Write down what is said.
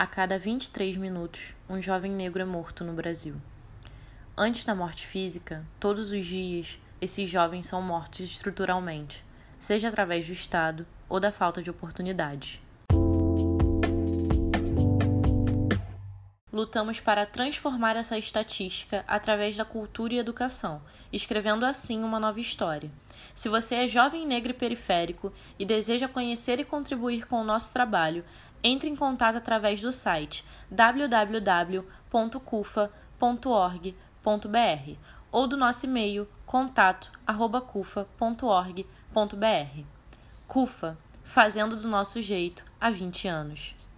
A cada 23 minutos, um jovem negro é morto no Brasil. Antes da morte física, todos os dias, esses jovens são mortos estruturalmente, seja através do Estado ou da falta de oportunidades. Lutamos para transformar essa estatística através da cultura e educação, escrevendo assim uma nova história. Se você é jovem negro e periférico e deseja conhecer e contribuir com o nosso trabalho, entre em contato através do site www.cufa.org.br ou do nosso e-mail contato@cufa.org.br. CUFA, fazendo do nosso jeito há 20 anos.